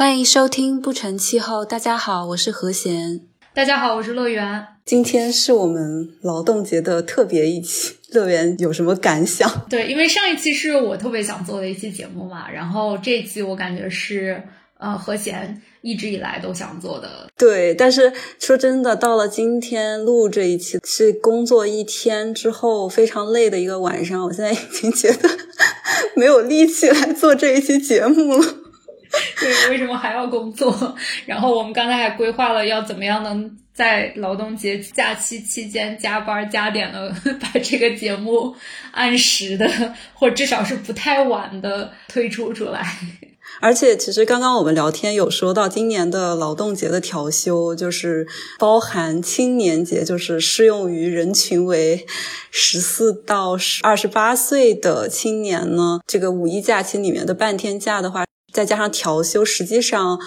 欢迎收听不成气候。大家好，我是何贤。大家好，我是乐园。今天是我们劳动节的特别一期，乐园有什么感想？对，因为上一期是我特别想做的一期节目嘛，然后这一期我感觉是呃何贤一直以来都想做的。对，但是说真的，到了今天录这一期是工作一天之后非常累的一个晚上，我现在已经觉得没有力气来做这一期节目了。对，为什么还要工作？然后我们刚才还规划了要怎么样能在劳动节假期期间加班加点的 把这个节目按时的，或至少是不太晚的推出出来。而且，其实刚刚我们聊天有说到，今年的劳动节的调休就是包含青年节，就是适用于人群为十四到二十八岁的青年呢。这个五一假期里面的半天假的话。再加上调休，实际上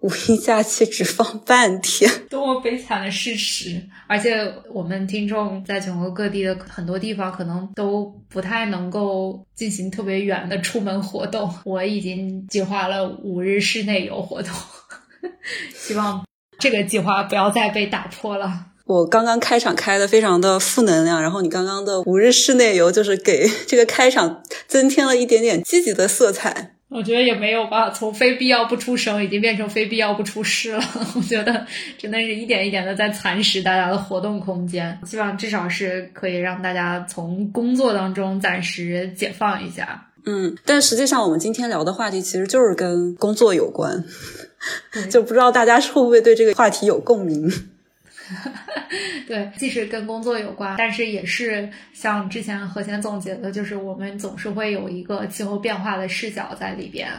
五一假期只放半天，多么悲惨的事实！而且我们听众在全国各地的很多地方，可能都不太能够进行特别远的出门活动。我已经计划了五日室内游活动，希望这个计划不要再被打破了。我刚刚开场开的非常的负能量，然后你刚刚的五日室内游就是给这个开场增添了一点点积极的色彩。我觉得也没有吧，从非必要不出声已经变成非必要不出事了。我觉得真的是一点一点的在蚕食大家的活动空间。希望至少是可以让大家从工作当中暂时解放一下。嗯，但实际上我们今天聊的话题其实就是跟工作有关，就不知道大家会不会对这个话题有共鸣。对，既是跟工作有关，但是也是像之前何贤总结的，就是我们总是会有一个气候变化的视角在里边。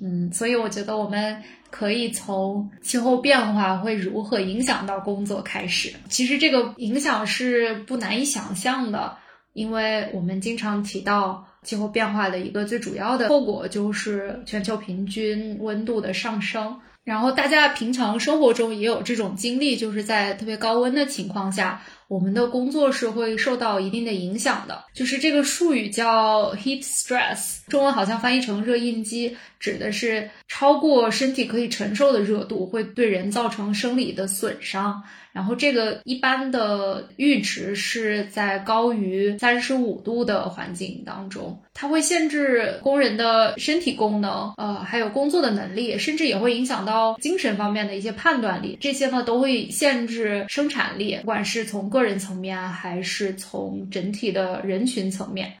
嗯，所以我觉得我们可以从气候变化会如何影响到工作开始。其实这个影响是不难以想象的，因为我们经常提到气候变化的一个最主要的后果就是全球平均温度的上升。然后大家平常生活中也有这种经历，就是在特别高温的情况下，我们的工作是会受到一定的影响的。就是这个术语叫 heat stress，中文好像翻译成热应激，指的是超过身体可以承受的热度会对人造成生理的损伤。然后这个一般的阈值是在高于三十五度的环境当中，它会限制工人的身体功能，呃，还有工作的能力，甚至也会影响到精神方面的一些判断力。这些呢都会限制生产力，不管是从个人层面还是从整体的人群层面。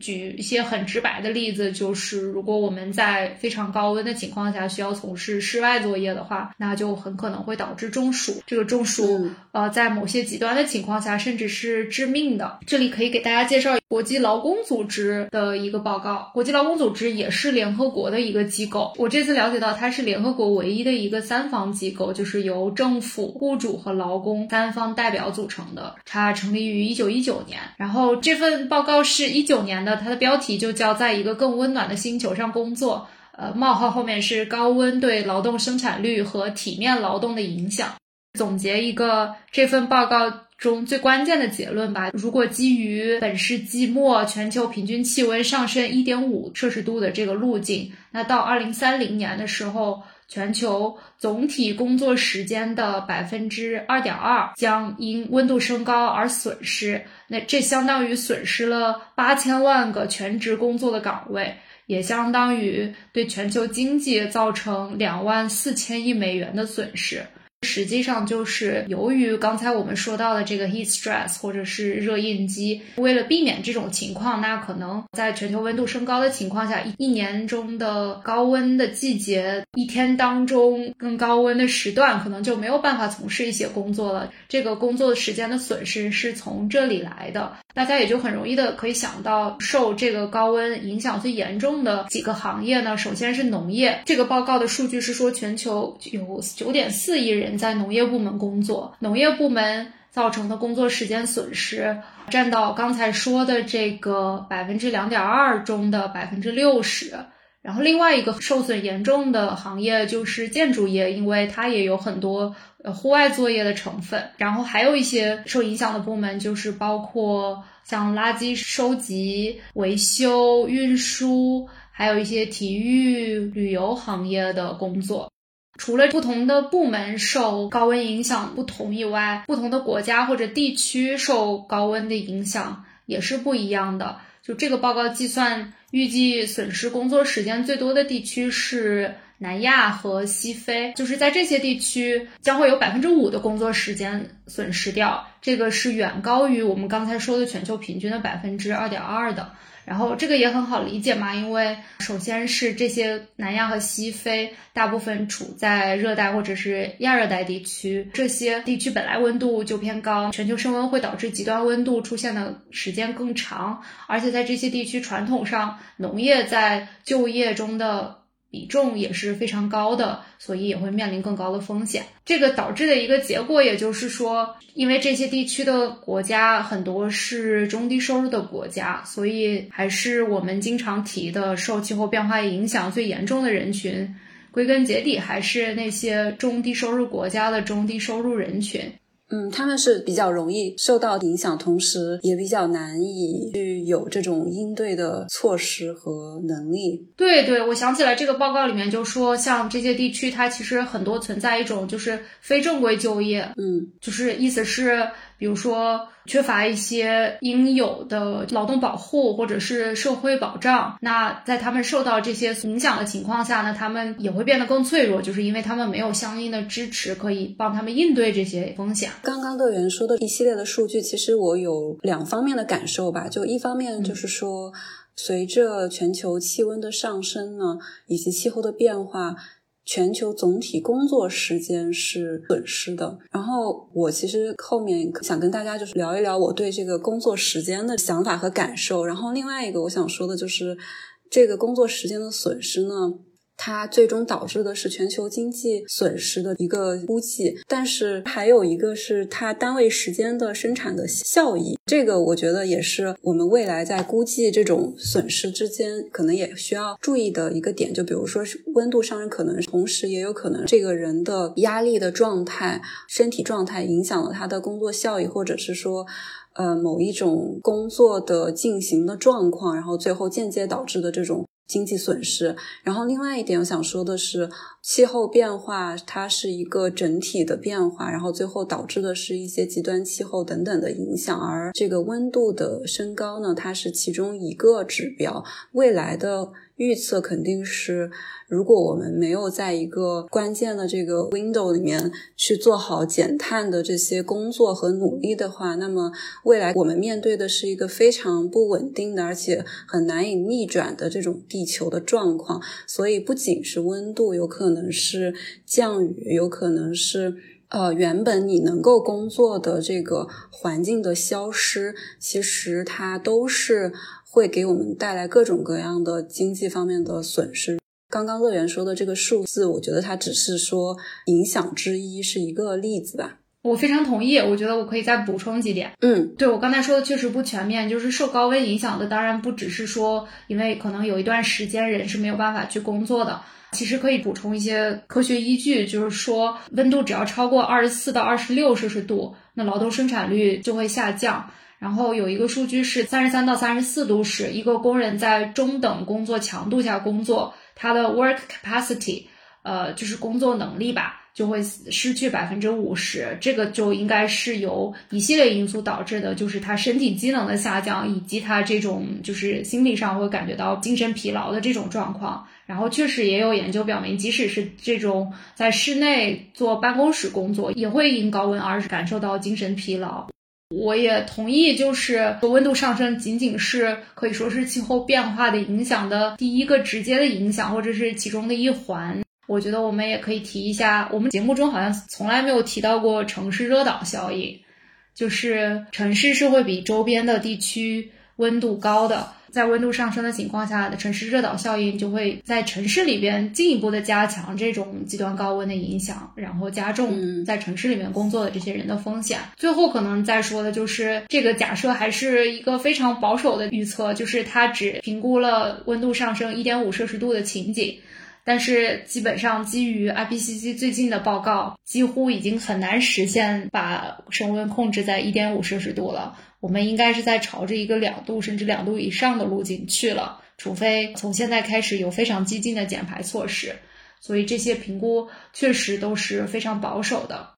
举一些很直白的例子，就是如果我们在非常高温的情况下需要从事室外作业的话，那就很可能会导致中暑。这个中暑，呃，在某些极端的情况下，甚至是致命的。这里可以给大家介绍国际劳工组织的一个报告。国际劳工组织也是联合国的一个机构。我这次了解到，它是联合国唯一的一个三方机构，就是由政府、雇主和劳工三方代表组成的。它成立于一九一九年，然后这份报告是一九年。的它的标题就叫在一个更温暖的星球上工作，呃，冒号后面是高温对劳动生产率和体面劳动的影响。总结一个这份报告中最关键的结论吧。如果基于本世纪末全球平均气温上升一点五摄氏度的这个路径，那到二零三零年的时候。全球总体工作时间的百分之二点二将因温度升高而损失，那这相当于损失了八千万个全职工作的岗位，也相当于对全球经济造成两万四千亿美元的损失。实际上就是由于刚才我们说到的这个 heat stress 或者是热应激，为了避免这种情况，那可能在全球温度升高的情况下，一一年中的高温的季节，一天当中更高温的时段，可能就没有办法从事一些工作了。这个工作时间的损失是从这里来的，大家也就很容易的可以想到，受这个高温影响最严重的几个行业呢，首先是农业。这个报告的数据是说，全球有九点四亿人。在农业部门工作，农业部门造成的工作时间损失占到刚才说的这个百分之两点二中的百分之六十。然后另外一个受损严重的行业就是建筑业，因为它也有很多呃户外作业的成分。然后还有一些受影响的部门就是包括像垃圾收集、维修、运输。还有一些体育旅游行业的工作。除了不同的部门受高温影响不同以外，不同的国家或者地区受高温的影响也是不一样的。就这个报告计算，预计损失工作时间最多的地区是南亚和西非，就是在这些地区将会有百分之五的工作时间损失掉，这个是远高于我们刚才说的全球平均的百分之二点二的。然后这个也很好理解嘛，因为首先是这些南亚和西非大部分处在热带或者是亚热带地区，这些地区本来温度就偏高，全球升温会导致极端温度出现的时间更长，而且在这些地区传统上农业在就业中的。比重也是非常高的，所以也会面临更高的风险。这个导致的一个结果，也就是说，因为这些地区的国家很多是中低收入的国家，所以还是我们经常提的受气候变化影响最严重的人群。归根结底，还是那些中低收入国家的中低收入人群。嗯，他们是比较容易受到影响，同时也比较难以去有这种应对的措施和能力。对对，我想起来这个报告里面就说，像这些地区，它其实很多存在一种就是非正规就业，嗯，就是意思是。比如说，缺乏一些应有的劳动保护或者是社会保障，那在他们受到这些影响的情况下呢，他们也会变得更脆弱，就是因为他们没有相应的支持可以帮他们应对这些风险。刚刚乐园说的一系列的数据，其实我有两方面的感受吧，就一方面就是说，随着全球气温的上升呢，以及气候的变化。全球总体工作时间是损失的。然后我其实后面想跟大家就是聊一聊我对这个工作时间的想法和感受。然后另外一个我想说的就是这个工作时间的损失呢。它最终导致的是全球经济损失的一个估计，但是还有一个是它单位时间的生产的效益，这个我觉得也是我们未来在估计这种损失之间可能也需要注意的一个点。就比如说是温度上升，可能同时也有可能这个人的压力的状态、身体状态影响了他的工作效益，或者是说，呃，某一种工作的进行的状况，然后最后间接导致的这种。经济损失，然后另外一点我想说的是，气候变化它是一个整体的变化，然后最后导致的是一些极端气候等等的影响，而这个温度的升高呢，它是其中一个指标，未来的。预测肯定是，如果我们没有在一个关键的这个 window 里面去做好减碳的这些工作和努力的话，那么未来我们面对的是一个非常不稳定的，而且很难以逆转的这种地球的状况。所以，不仅是温度，有可能是降雨，有可能是呃原本你能够工作的这个环境的消失，其实它都是。会给我们带来各种各样的经济方面的损失。刚刚乐园说的这个数字，我觉得它只是说影响之一，是一个例子吧。我非常同意，我觉得我可以再补充几点。嗯，对我刚才说的确实不全面，就是受高温影响的，当然不只是说，因为可能有一段时间人是没有办法去工作的。其实可以补充一些科学依据，就是说温度只要超过二十四到二十六摄氏度，那劳动生产率就会下降。然后有一个数据是三十三到三十四度时，一个工人在中等工作强度下工作，他的 work capacity，呃，就是工作能力吧，就会失去百分之五十。这个就应该是由一系列因素导致的，就是他身体机能的下降，以及他这种就是心理上会感觉到精神疲劳的这种状况。然后确实也有研究表明，即使是这种在室内做办公室工作，也会因高温而感受到精神疲劳。我也同意，就是温度上升仅仅是可以说是气候变化的影响的第一个直接的影响，或者是其中的一环。我觉得我们也可以提一下，我们节目中好像从来没有提到过城市热岛效应，就是城市是会比周边的地区温度高的。在温度上升的情况下，的城市热岛效应就会在城市里边进一步的加强这种极端高温的影响，然后加重在城市里面工作的这些人的风险。最后可能再说的就是这个假设还是一个非常保守的预测，就是它只评估了温度上升一点五摄氏度的情景。但是基本上基于 IPCC 最近的报告，几乎已经很难实现把升温控制在一点五摄氏度了。我们应该是在朝着一个两度甚至两度以上的路径去了。除非从现在开始有非常激进的减排措施。所以这些评估确实都是非常保守的。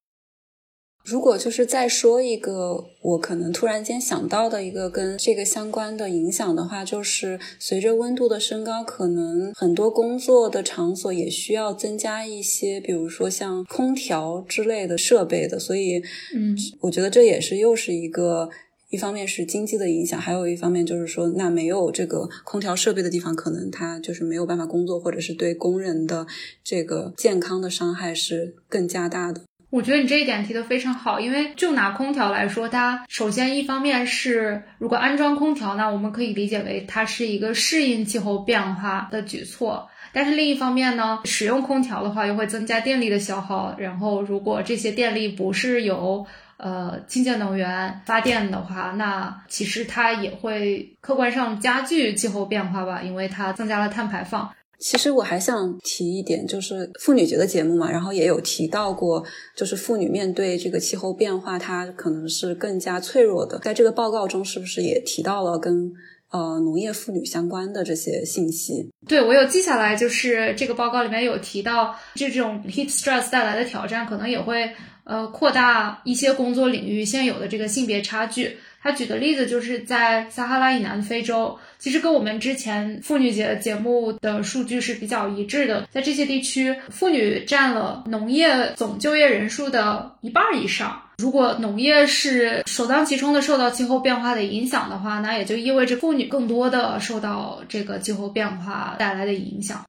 如果就是再说一个，我可能突然间想到的一个跟这个相关的影响的话，就是随着温度的升高，可能很多工作的场所也需要增加一些，比如说像空调之类的设备的。所以，嗯，我觉得这也是又是一个。一方面是经济的影响，还有一方面就是说，那没有这个空调设备的地方，可能它就是没有办法工作，或者是对工人的这个健康的伤害是更加大的。我觉得你这一点提的非常好，因为就拿空调来说，它首先一方面是如果安装空调呢，我们可以理解为它是一个适应气候变化的举措，但是另一方面呢，使用空调的话又会增加电力的消耗，然后如果这些电力不是由呃，清洁能源发电的话，那其实它也会客观上加剧气候变化吧，因为它增加了碳排放。其实我还想提一点，就是妇女节的节目嘛，然后也有提到过，就是妇女面对这个气候变化，她可能是更加脆弱的。在这个报告中，是不是也提到了跟呃农业妇女相关的这些信息？对我有记下来，就是这个报告里面有提到，这种 heat stress 带来的挑战，可能也会。呃，扩大一些工作领域现有的这个性别差距。他举的例子就是在撒哈拉以南非洲，其实跟我们之前妇女节节目的数据是比较一致的。在这些地区，妇女占了农业总就业人数的一半以上。如果农业是首当其冲的受到气候变化的影响的话，那也就意味着妇女更多的受到这个气候变化带来的影响。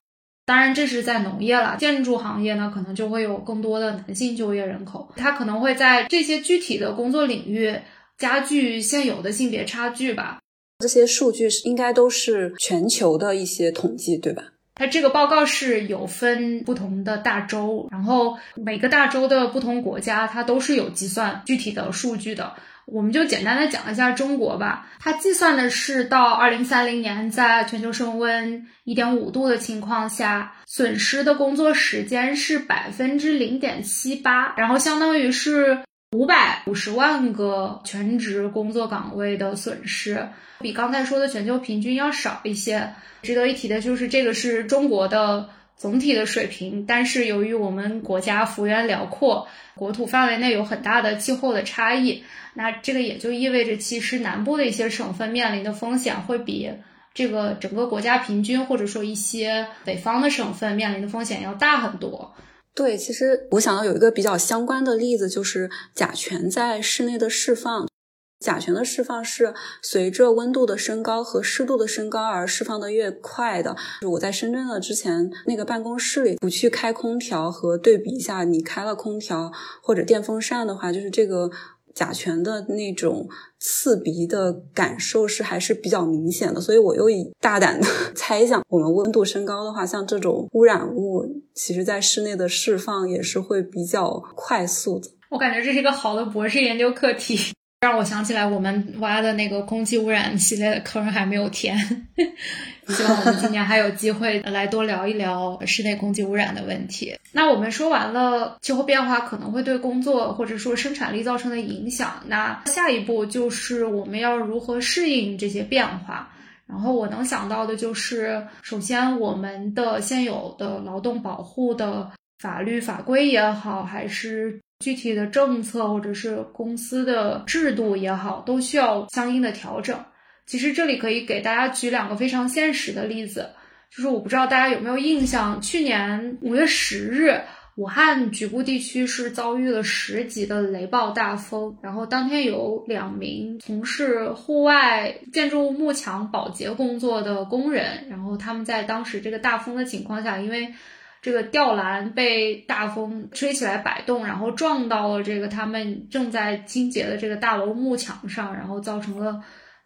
当然，这是在农业了。建筑行业呢，可能就会有更多的男性就业人口，他可能会在这些具体的工作领域加剧现有的性别差距吧。这些数据是应该都是全球的一些统计，对吧？它这个报告是有分不同的大洲，然后每个大洲的不同国家，它都是有计算具体的数据的。我们就简单的讲一下中国吧，它计算的是到二零三零年，在全球升温一点五度的情况下，损失的工作时间是百分之零点七八，然后相当于是五百五十万个全职工作岗位的损失，比刚才说的全球平均要少一些。值得一提的就是，这个是中国的。总体的水平，但是由于我们国家幅员辽阔，国土范围内有很大的气候的差异，那这个也就意味着，其实南部的一些省份面临的风险会比这个整个国家平均，或者说一些北方的省份面临的风险要大很多。对，其实我想到有一个比较相关的例子，就是甲醛在室内的释放。甲醛的释放是随着温度的升高和湿度的升高而释放的越快的。我在深圳的之前那个办公室里，不去开空调和对比一下，你开了空调或者电风扇的话，就是这个甲醛的那种刺鼻的感受是还是比较明显的。所以我又以大胆的 猜想，我们温度升高的话，像这种污染物，其实在室内的释放也是会比较快速的。我感觉这是一个好的博士研究课题。让我想起来，我们挖的那个空气污染系列的坑还没有填，希望我们今年还有机会来多聊一聊室内空气污染的问题。那我们说完了气候变化可能会对工作或者说生产力造成的影响，那下一步就是我们要如何适应这些变化。然后我能想到的就是，首先我们的现有的劳动保护的法律法规也好，还是。具体的政策或者是公司的制度也好，都需要相应的调整。其实这里可以给大家举两个非常现实的例子，就是我不知道大家有没有印象，去年五月十日，武汉局部地区是遭遇了十级的雷暴大风，然后当天有两名从事户外建筑物幕墙保洁工作的工人，然后他们在当时这个大风的情况下，因为这个吊篮被大风吹起来摆动，然后撞到了这个他们正在清洁的这个大楼幕墙上，然后造成了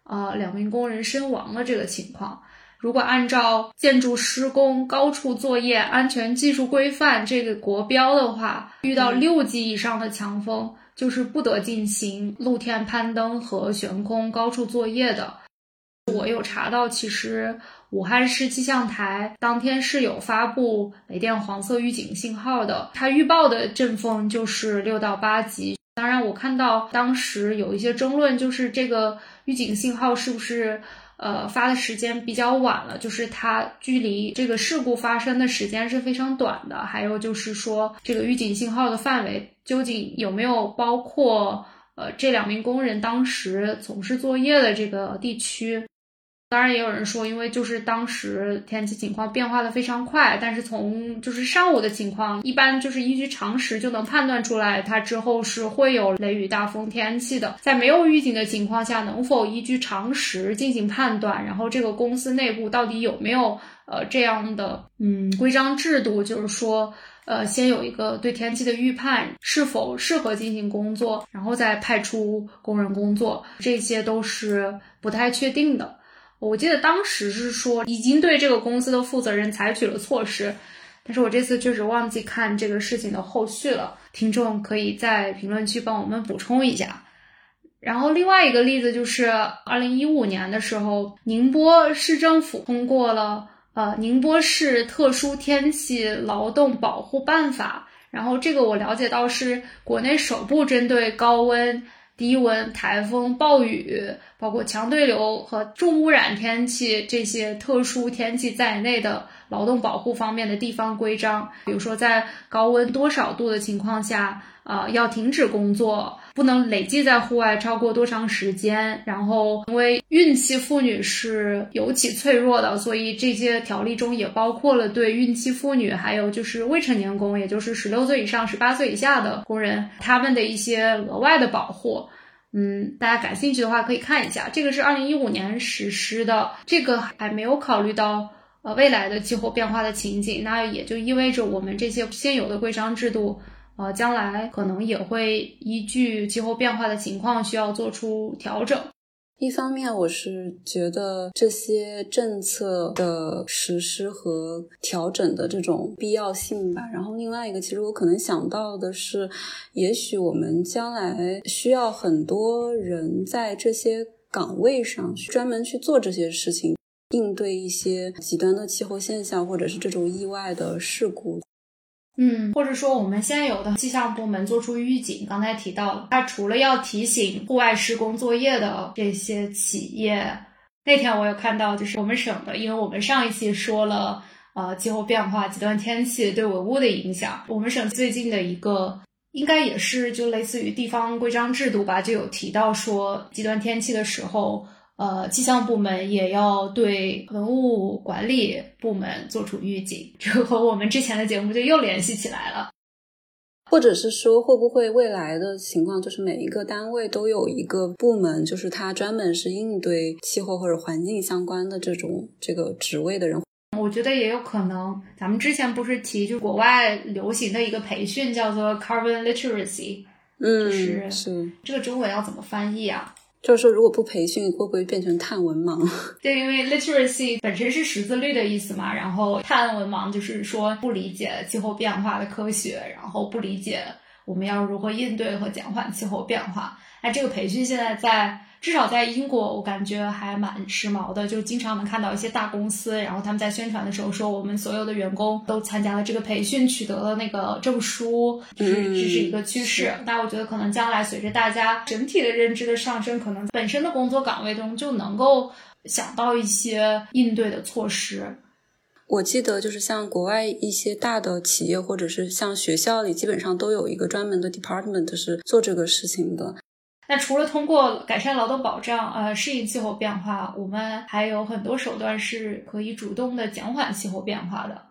呃两名工人身亡的这个情况。如果按照建筑施工高处作业安全技术规范这个国标的话，遇到六级以上的强风，就是不得进行露天攀登和悬空高处作业的。我有查到，其实。武汉市气象台当天是有发布雷电黄色预警信号的，它预报的阵风就是六到八级。当然，我看到当时有一些争论，就是这个预警信号是不是呃发的时间比较晚了，就是它距离这个事故发生的时间是非常短的。还有就是说，这个预警信号的范围究竟有没有包括呃这两名工人当时从事作业的这个地区？当然，也有人说，因为就是当时天气情况变化的非常快，但是从就是上午的情况，一般就是依据常识就能判断出来，它之后是会有雷雨大风天气的。在没有预警的情况下，能否依据常识进行判断？然后这个公司内部到底有没有呃这样的嗯规章制度？就是说，呃，先有一个对天气的预判，是否适合进行工作，然后再派出工人工作，这些都是不太确定的。我记得当时是说已经对这个公司的负责人采取了措施，但是我这次确实忘记看这个事情的后续了。听众可以在评论区帮我们补充一下。然后另外一个例子就是二零一五年的时候，宁波市政府通过了呃宁波市特殊天气劳动保护办法，然后这个我了解到是国内首部针对高温。低温、台风、暴雨，包括强对流和重污染天气这些特殊天气在内的劳动保护方面的地方规章，比如说在高温多少度的情况下。啊，要停止工作，不能累计在户外超过多长时间。然后，因为孕期妇女是尤其脆弱的，所以这些条例中也包括了对孕期妇女，还有就是未成年工，也就是十六岁以上、十八岁以下的工人，他们的一些额外的保护。嗯，大家感兴趣的话可以看一下，这个是二零一五年实施的，这个还没有考虑到呃未来的气候变化的情景，那也就意味着我们这些现有的规章制度。呃，将来可能也会依据气候变化的情况需要做出调整。一方面，我是觉得这些政策的实施和调整的这种必要性吧。然后，另外一个，其实我可能想到的是，也许我们将来需要很多人在这些岗位上专门去做这些事情，应对一些极端的气候现象或者是这种意外的事故。嗯，或者说我们现有的气象部门做出预警，刚才提到了，它除了要提醒户外施工作业的这些企业，那天我有看到，就是我们省的，因为我们上一期说了，呃，气候变化、极端天气对文物的影响，我们省最近的一个，应该也是就类似于地方规章制度吧，就有提到说，极端天气的时候。呃，气象部门也要对文物管理部门做出预警，这和我们之前的节目就又联系起来了。或者是说，会不会未来的情况就是每一个单位都有一个部门，就是他专门是应对气候或者环境相关的这种这个职位的人？我觉得也有可能。咱们之前不是提就国外流行的一个培训叫做 Carbon Literacy，嗯，是是这个中文要怎么翻译啊？就是说，如果不培训，会不会变成碳文盲？对，因为 literacy 本身是识字率的意思嘛，然后碳文盲就是说不理解气候变化的科学，然后不理解我们要如何应对和减缓气候变化。那，这个培训现在在。至少在英国，我感觉还蛮时髦的，就经常能看到一些大公司，然后他们在宣传的时候说，我们所有的员工都参加了这个培训，取得了那个证书，就是这是一个趋势。但我觉得可能将来随着大家整体的认知的上升，可能本身的工作岗位中就能够想到一些应对的措施。我记得就是像国外一些大的企业，或者是像学校里，基本上都有一个专门的 department 是做这个事情的。那除了通过改善劳动保障，呃，适应气候变化，我们还有很多手段是可以主动的减缓气候变化的。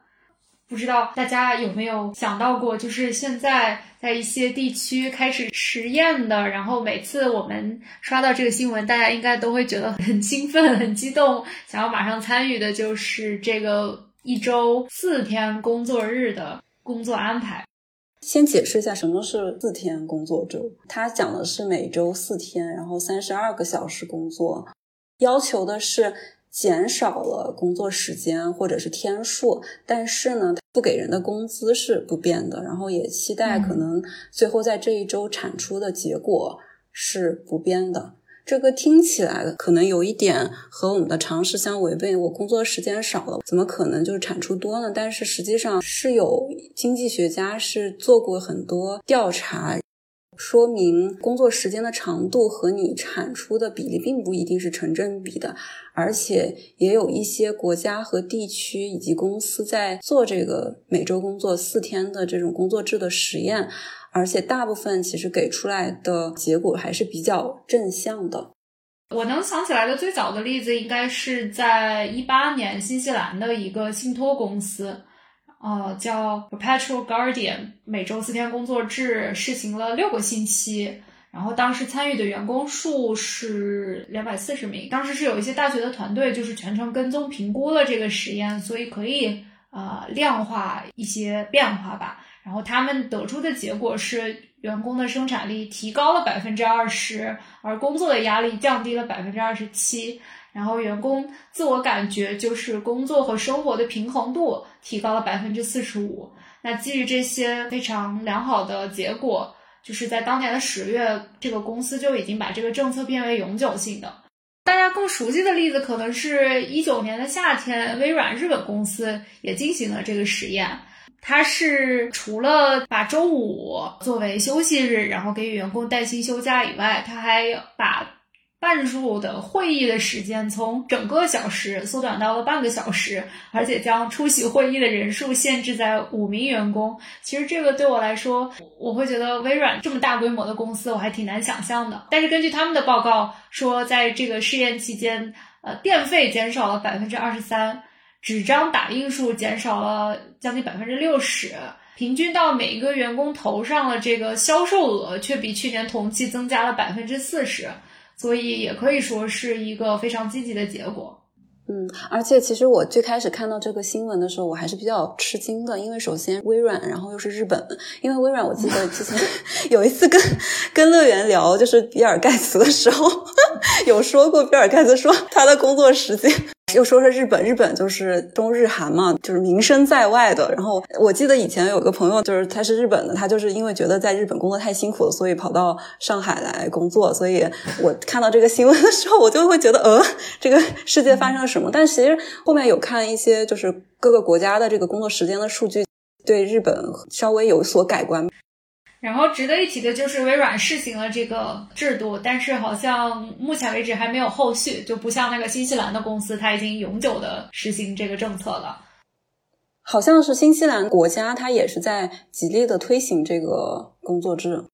不知道大家有没有想到过，就是现在在一些地区开始实验的，然后每次我们刷到这个新闻，大家应该都会觉得很兴奋、很激动，想要马上参与的，就是这个一周四天工作日的工作安排。先解释一下什么是四天工作周。它讲的是每周四天，然后三十二个小时工作，要求的是减少了工作时间或者是天数，但是呢，不给人的工资是不变的，然后也期待可能最后在这一周产出的结果是不变的。这个听起来可能有一点和我们的常识相违背。我工作时间少了，怎么可能就是产出多呢？但是实际上是有经济学家是做过很多调查，说明工作时间的长度和你产出的比例并不一定是成正比的，而且也有一些国家和地区以及公司在做这个每周工作四天的这种工作制的实验，而且大部分其实给出来的结果还是比较正向的。我能想起来的最早的例子，应该是在一八年新西兰的一个信托公司。呃，叫 Perpetual Guardian，每周四天工作制试行了六个星期，然后当时参与的员工数是两百四十名。当时是有一些大学的团队，就是全程跟踪评估了这个实验，所以可以呃量化一些变化吧。然后他们得出的结果是，员工的生产力提高了百分之二十，而工作的压力降低了百分之二十七。然后员工自我感觉就是工作和生活的平衡度提高了百分之四十五。那基于这些非常良好的结果，就是在当年的十月，这个公司就已经把这个政策变为永久性的。大家更熟悉的例子可能是一九年的夏天，微软日本公司也进行了这个实验。它是除了把周五作为休息日，然后给员工带薪休假以外，它还把。半数的会议的时间从整个小时缩短到了半个小时，而且将出席会议的人数限制在五名员工。其实这个对我来说，我会觉得微软这么大规模的公司，我还挺难想象的。但是根据他们的报告说，在这个试验期间，呃，电费减少了百分之二十三，纸张打印数减少了将近百分之六十，平均到每一个员工头上的这个销售额却比去年同期增加了百分之四十。所以也可以说是一个非常积极的结果。嗯，而且其实我最开始看到这个新闻的时候，我还是比较吃惊的，因为首先微软，然后又是日本。因为微软，我记得之前 有一次跟跟乐园聊，就是比尔盖茨的时候，有说过，比尔盖茨说他的工作时间。又说说日本，日本就是中日韩嘛，就是名声在外的。然后我记得以前有个朋友，就是他是日本的，他就是因为觉得在日本工作太辛苦了，所以跑到上海来工作。所以我看到这个新闻的时候，我就会觉得，呃，这个世界发生了什么？但其实后面有看一些就是各个国家的这个工作时间的数据，对日本稍微有所改观。然后值得一提的就是微软试行了这个制度，但是好像目前为止还没有后续，就不像那个新西兰的公司，它已经永久的实行这个政策了。好像是新西兰国家，它也是在极力的推行这个工作制。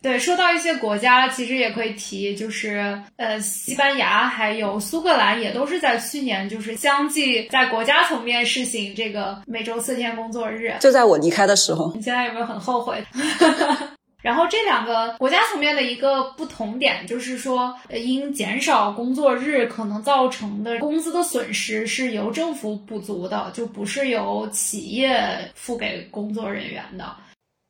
对，说到一些国家，其实也可以提，就是呃，西班牙还有苏格兰也都是在去年，就是相继在国家层面试行这个每周四天工作日。就在我离开的时候，你现在有没有很后悔？然后这两个国家层面的一个不同点，就是说，因减少工作日可能造成的工资的损失是由政府补足的，就不是由企业付给工作人员的。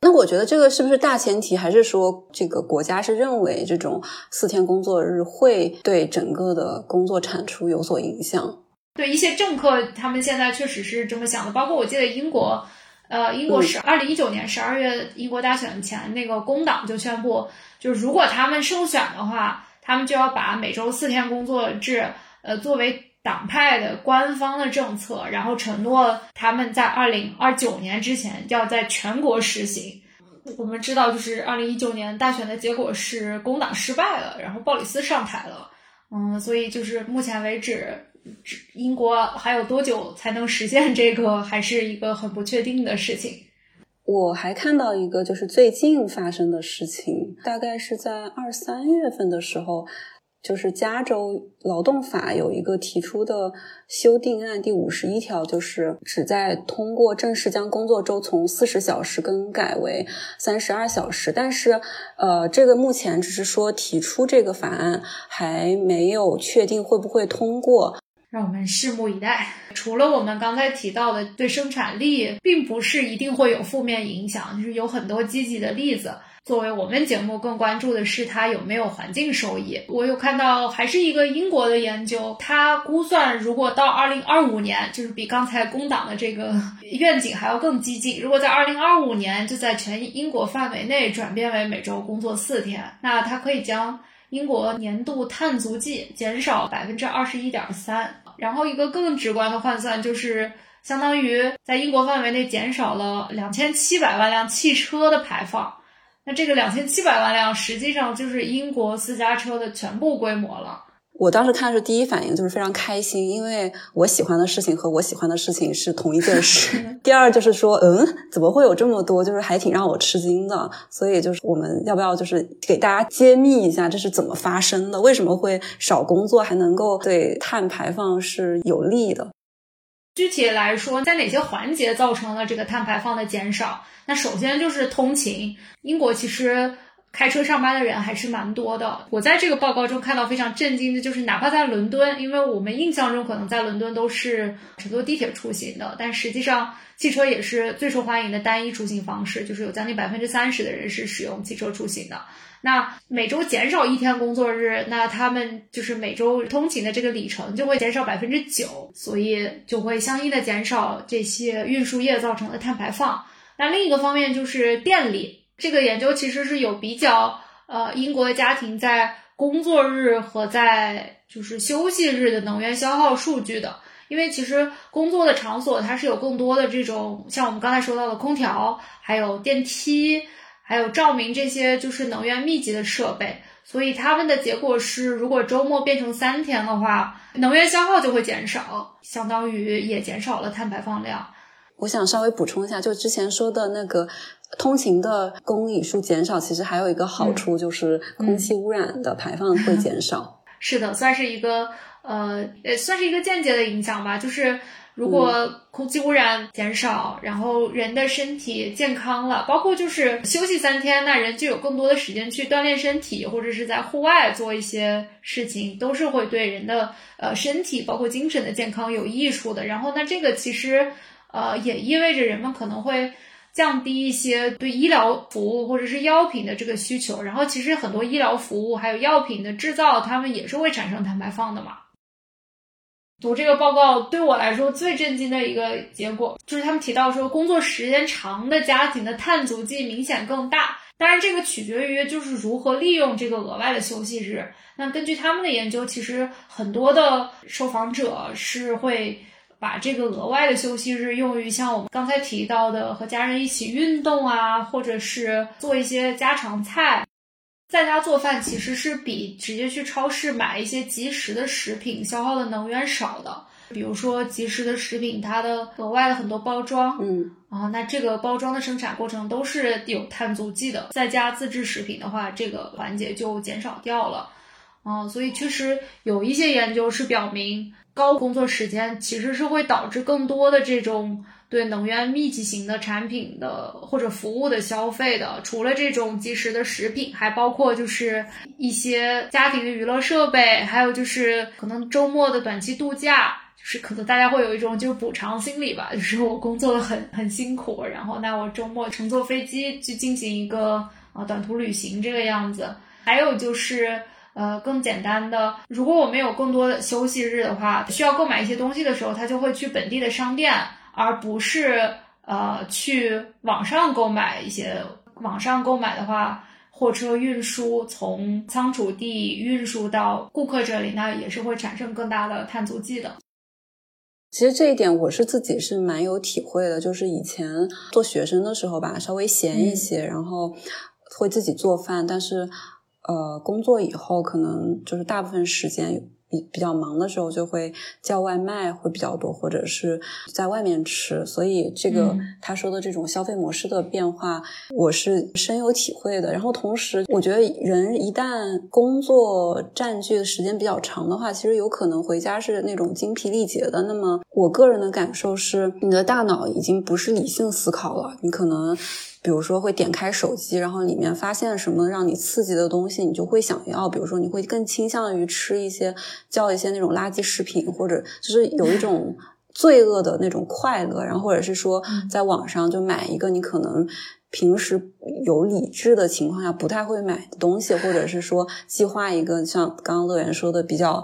那我觉得这个是不是大前提，还是说这个国家是认为这种四天工作日会对整个的工作产出有所影响？对一些政客，他们现在确实是这么想的。包括我记得英国，呃，英国是二零一九年十二月英国大选前，那个工党就宣布，就是如果他们胜选的话，他们就要把每周四天工作制，呃，作为。党派的官方的政策，然后承诺他们在二零二九年之前要在全国实行。我们知道，就是二零一九年大选的结果是工党失败了，然后鲍里斯上台了。嗯，所以就是目前为止，英国还有多久才能实现这个，还是一个很不确定的事情。我还看到一个，就是最近发生的事情，大概是在二三月份的时候。就是加州劳动法有一个提出的修订案，第五十一条就是旨在通过正式将工作周从四十小时更改为三十二小时。但是，呃，这个目前只是说提出这个法案，还没有确定会不会通过，让我们拭目以待。除了我们刚才提到的对生产力并不是一定会有负面影响，就是有很多积极的例子。作为我们节目更关注的是它有没有环境收益。我有看到还是一个英国的研究，它估算如果到二零二五年，就是比刚才工党的这个愿景还要更激进。如果在二零二五年就在全英国范围内转变为每周工作四天，那它可以将英国年度碳足迹减少百分之二十一点三。然后一个更直观的换算就是，相当于在英国范围内减少了两千七百万辆汽车的排放。那这个两千七百万辆实际上就是英国私家车的全部规模了。我当时看是第一反应就是非常开心，因为我喜欢的事情和我喜欢的事情是同一件事。第二就是说，嗯，怎么会有这么多？就是还挺让我吃惊的。所以就是我们要不要就是给大家揭秘一下这是怎么发生的？为什么会少工作还能够对碳排放是有利的？具体来说，在哪些环节造成了这个碳排放的减少？那首先就是通勤。英国其实。开车上班的人还是蛮多的。我在这个报告中看到非常震惊的，就是哪怕在伦敦，因为我们印象中可能在伦敦都是乘坐地铁出行的，但实际上汽车也是最受欢迎的单一出行方式，就是有将近百分之三十的人是使用汽车出行的。那每周减少一天工作日，那他们就是每周通勤的这个里程就会减少百分之九，所以就会相应的减少这些运输业造成的碳排放。那另一个方面就是电力。这个研究其实是有比较，呃，英国的家庭在工作日和在就是休息日的能源消耗数据的。因为其实工作的场所它是有更多的这种，像我们刚才说到的空调，还有电梯，还有照明这些就是能源密集的设备。所以他们的结果是，如果周末变成三天的话，能源消耗就会减少，相当于也减少了碳排放量。我想稍微补充一下，就之前说的那个。通勤的公里数减少，其实还有一个好处，就是空气污染的排放会 减少。是的，算是一个呃呃，算是一个间接的影响吧。就是如果空气污染减少，然后人的身体健康了，包括就是休息三天，那人就有更多的时间去锻炼身体，或者是在户外做一些事情，都是会对人的呃身体包括精神的健康有益处的。然后那这个其实呃也意味着人们可能会。降低一些对医疗服务或者是药品的这个需求，然后其实很多医疗服务还有药品的制造，他们也是会产生碳排放的嘛。读这个报告对我来说最震惊的一个结果，就是他们提到说，工作时间长的家庭的碳足迹明显更大。当然，这个取决于就是如何利用这个额外的休息日。那根据他们的研究，其实很多的受访者是会。把这个额外的休息日用于像我们刚才提到的和家人一起运动啊，或者是做一些家常菜，在家做饭其实是比直接去超市买一些即食的食品消耗的能源少的。比如说即食的食品，它的额外的很多包装，嗯，啊，那这个包装的生产过程都是有碳足迹的。在家自制食品的话，这个环节就减少掉了。啊，所以确实有一些研究是表明。高工作时间其实是会导致更多的这种对能源密集型的产品的或者服务的消费的。除了这种即时的食品，还包括就是一些家庭的娱乐设备，还有就是可能周末的短期度假，就是可能大家会有一种就是补偿心理吧，就是我工作的很很辛苦，然后那我周末乘坐飞机去进行一个啊短途旅行这个样子。还有就是。呃，更简单的，如果我们有更多的休息日的话，需要购买一些东西的时候，他就会去本地的商店，而不是呃去网上购买一些。网上购买的话，货车运输从仓储地运输到顾客这里，那也是会产生更大的碳足迹的。其实这一点我是自己是蛮有体会的，就是以前做学生的时候吧，稍微闲一些，然后会自己做饭，但是。呃，工作以后可能就是大部分时间比比较忙的时候，就会叫外卖会比较多，或者是在外面吃。所以这个他说的这种消费模式的变化，我是深有体会的。然后同时，我觉得人一旦工作占据的时间比较长的话，其实有可能回家是那种精疲力竭的。那么我个人的感受是，你的大脑已经不是理性思考了，你可能。比如说会点开手机，然后里面发现什么让你刺激的东西，你就会想要。比如说，你会更倾向于吃一些叫一些那种垃圾食品，或者就是有一种 罪恶的那种快乐。然后或者是说，在网上就买一个你可能平时有理智的情况下不太会买的东西，或者是说计划一个像刚刚乐园说的比较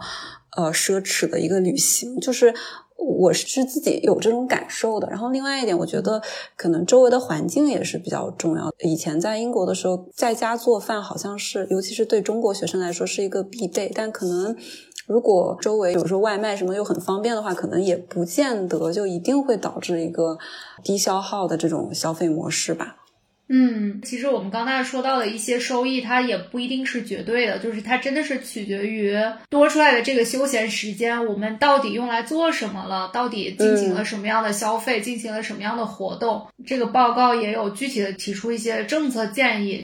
呃奢侈的一个旅行，就是。我是自己有这种感受的，然后另外一点，我觉得可能周围的环境也是比较重要。以前在英国的时候，在家做饭好像是，尤其是对中国学生来说是一个必备。但可能如果周围，比如说外卖什么又很方便的话，可能也不见得就一定会导致一个低消耗的这种消费模式吧。嗯，其实我们刚才说到的一些收益，它也不一定是绝对的，就是它真的是取决于多出来的这个休闲时间，我们到底用来做什么了，到底进行了什么样的消费，进行了什么样的活动。这个报告也有具体的提出一些政策建议。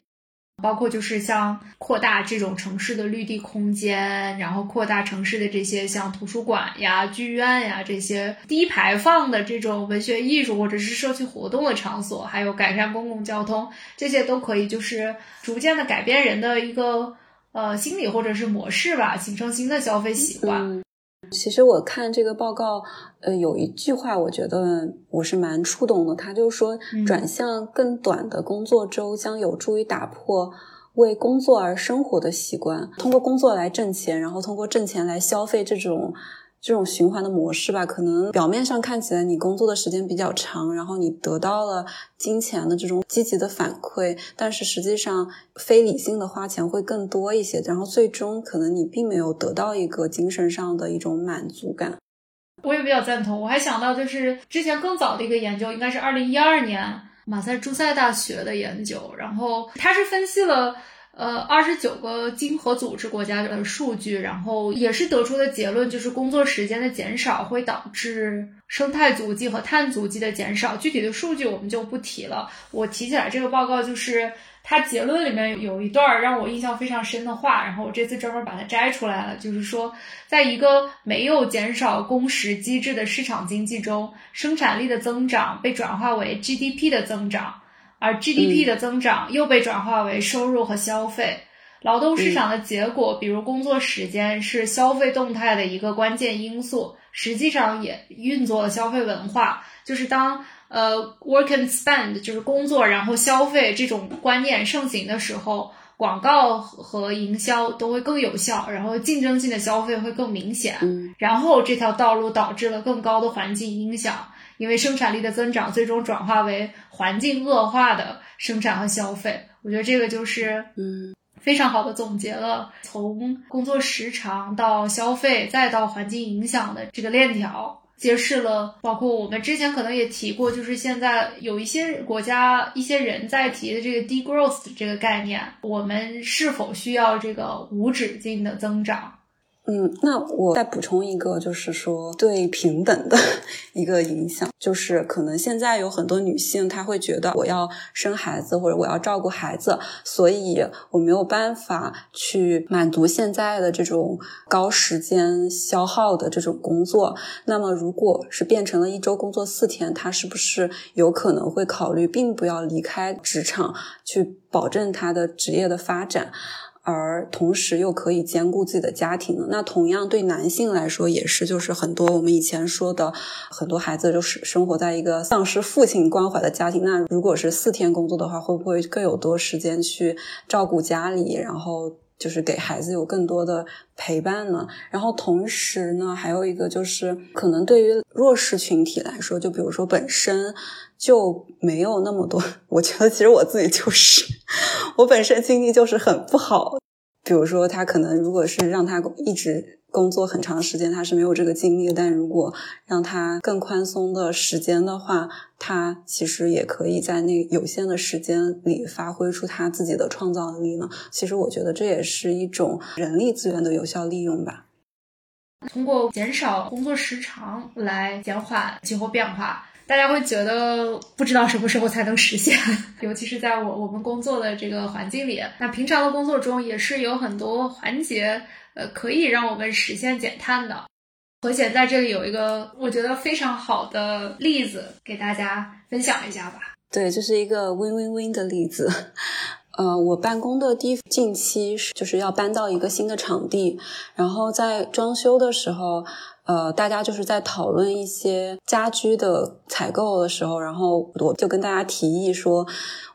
包括就是像扩大这种城市的绿地空间，然后扩大城市的这些像图书馆呀、剧院呀这些低排放的这种文学艺术或者是社区活动的场所，还有改善公共交通，这些都可以就是逐渐的改变人的一个呃心理或者是模式吧，形成新的消费习惯。其实我看这个报告，呃，有一句话，我觉得我是蛮触动的。他就是说，转向更短的工作周将有助于打破为工作而生活的习惯，通过工作来挣钱，然后通过挣钱来消费这种。这种循环的模式吧，可能表面上看起来你工作的时间比较长，然后你得到了金钱的这种积极的反馈，但是实际上非理性的花钱会更多一些，然后最终可能你并没有得到一个精神上的一种满足感。我也比较赞同，我还想到就是之前更早的一个研究，应该是二零一二年马赛诸塞大学的研究，然后他是分析了。呃，二十九个经合组织国家的数据，然后也是得出的结论，就是工作时间的减少会导致生态足迹和碳足迹的减少。具体的数据我们就不提了。我提起来这个报告，就是它结论里面有一段让我印象非常深的话，然后我这次专门把它摘出来了，就是说，在一个没有减少工时机制的市场经济中，生产力的增长被转化为 GDP 的增长。而 GDP 的增长又被转化为收入和消费，劳动市场的结果，比如工作时间是消费动态的一个关键因素，实际上也运作了消费文化。就是当呃 work and spend 就是工作然后消费这种观念盛行的时候，广告和营销都会更有效，然后竞争性的消费会更明显。然后这条道路导致了更高的环境影响。因为生产力的增长最终转化为环境恶化的生产和消费，我觉得这个就是嗯非常好的总结了从工作时长到消费再到环境影响的这个链条，揭示了包括我们之前可能也提过，就是现在有一些国家一些人在提的这个 degrowth 这个概念，我们是否需要这个无止境的增长？嗯，那我再补充一个，就是说对平等的 一个影响，就是可能现在有很多女性，她会觉得我要生孩子或者我要照顾孩子，所以我没有办法去满足现在的这种高时间消耗的这种工作。那么，如果是变成了一周工作四天，她是不是有可能会考虑并不要离开职场，去保证她的职业的发展？而同时又可以兼顾自己的家庭那同样对男性来说也是，就是很多我们以前说的很多孩子就是生活在一个丧失父亲关怀的家庭。那如果是四天工作的话，会不会更有多时间去照顾家里，然后就是给孩子有更多的陪伴呢？然后同时呢，还有一个就是可能对于弱势群体来说，就比如说本身。就没有那么多。我觉得其实我自己就是，我本身经历就是很不好。比如说，他可能如果是让他一直工作很长时间，他是没有这个精力；但如果让他更宽松的时间的话，他其实也可以在那有限的时间里发挥出他自己的创造力呢。其实我觉得这也是一种人力资源的有效利用吧。通过减少工作时长来减缓气候变化。大家会觉得不知道什么时候才能实现，尤其是在我我们工作的这个环境里。那平常的工作中也是有很多环节，呃，可以让我们实现减碳的。何贤在这里有一个我觉得非常好的例子，给大家分享一下吧。对，这是一个 win win win 的例子。呃，我办公的地近期是就是要搬到一个新的场地，然后在装修的时候。呃，大家就是在讨论一些家居的采购的时候，然后我就跟大家提议说。